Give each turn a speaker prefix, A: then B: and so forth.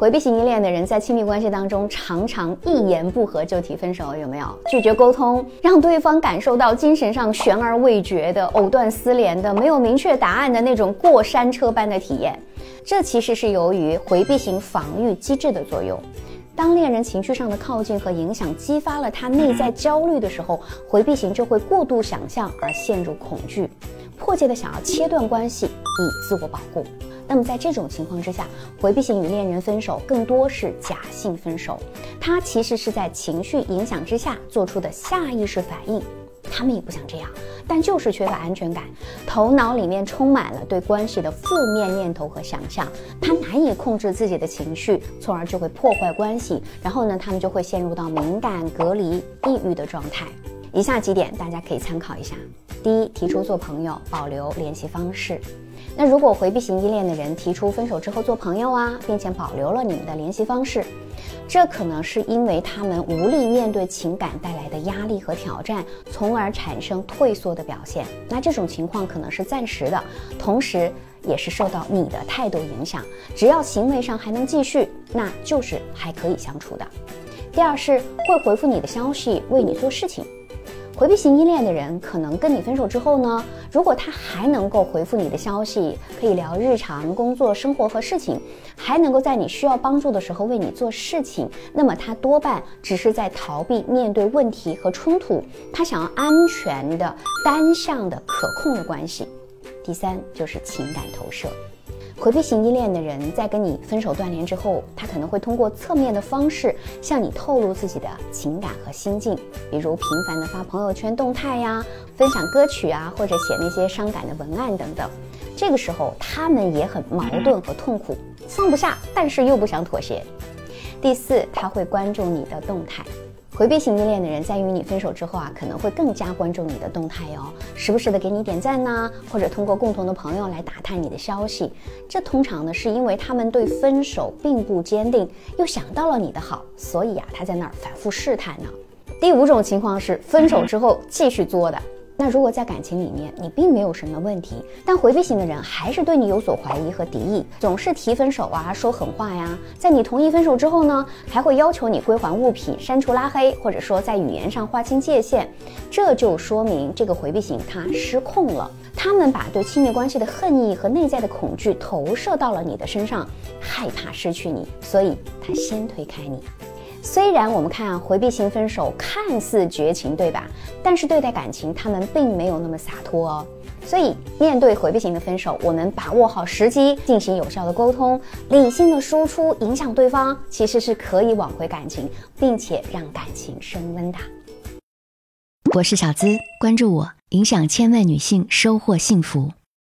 A: 回避型依恋的人在亲密关系当中，常常一言不合就提分手，有没有？拒绝沟通，让对方感受到精神上悬而未决的、藕断丝连的、没有明确答案的那种过山车般的体验。这其实是由于回避型防御机制的作用。当恋人情绪上的靠近和影响激发了他内在焦虑的时候，回避型就会过度想象而陷入恐惧，迫切的想要切断关系以自我保护。那么在这种情况之下，回避型与恋人分手更多是假性分手，他其实是在情绪影响之下做出的下意识反应。他们也不想这样，但就是缺乏安全感，头脑里面充满了对关系的负面念头和想象，他难以控制自己的情绪，从而就会破坏关系。然后呢，他们就会陷入到敏感、隔离、抑郁的状态。以下几点大家可以参考一下：第一，提出做朋友，保留联系方式。那如果回避型依恋的人提出分手之后做朋友啊，并且保留了你们的联系方式，这可能是因为他们无力面对情感带来的压力和挑战，从而产生退缩的表现。那这种情况可能是暂时的，同时也是受到你的态度影响。只要行为上还能继续，那就是还可以相处的。第二是会回复你的消息，为你做事情。回避型依恋的人，可能跟你分手之后呢，如果他还能够回复你的消息，可以聊日常、工作、生活和事情，还能够在你需要帮助的时候为你做事情，那么他多半只是在逃避面对问题和冲突，他想要安全的、单向的、可控的关系。第三就是情感投射。回避型依恋的人在跟你分手断联之后，他可能会通过侧面的方式向你透露自己的情感和心境，比如频繁的发朋友圈动态呀，分享歌曲啊，或者写那些伤感的文案等等。这个时候他们也很矛盾和痛苦，放不下，但是又不想妥协。第四，他会关注你的动态。回避型依恋的人在与你分手之后啊，可能会更加关注你的动态哟，时不时的给你点赞呐，或者通过共同的朋友来打探你的消息。这通常呢，是因为他们对分手并不坚定，又想到了你的好，所以啊，他在那儿反复试探呢。第五种情况是分手之后继续作的。那如果在感情里面你并没有什么问题，但回避型的人还是对你有所怀疑和敌意，总是提分手啊，说狠话呀，在你同意分手之后呢，还会要求你归还物品、删除拉黑，或者说在语言上划清界限，这就说明这个回避型他失控了，他们把对亲密关系的恨意和内在的恐惧投射到了你的身上，害怕失去你，所以他先推开你。虽然我们看回避型分手看似绝情，对吧？但是对待感情，他们并没有那么洒脱哦。所以面对回避型的分手，我们把握好时机，进行有效的沟通，理性的输出，影响对方，其实是可以挽回感情，并且让感情升温的。
B: 我是小资，关注我，影响千万女性，收获幸福。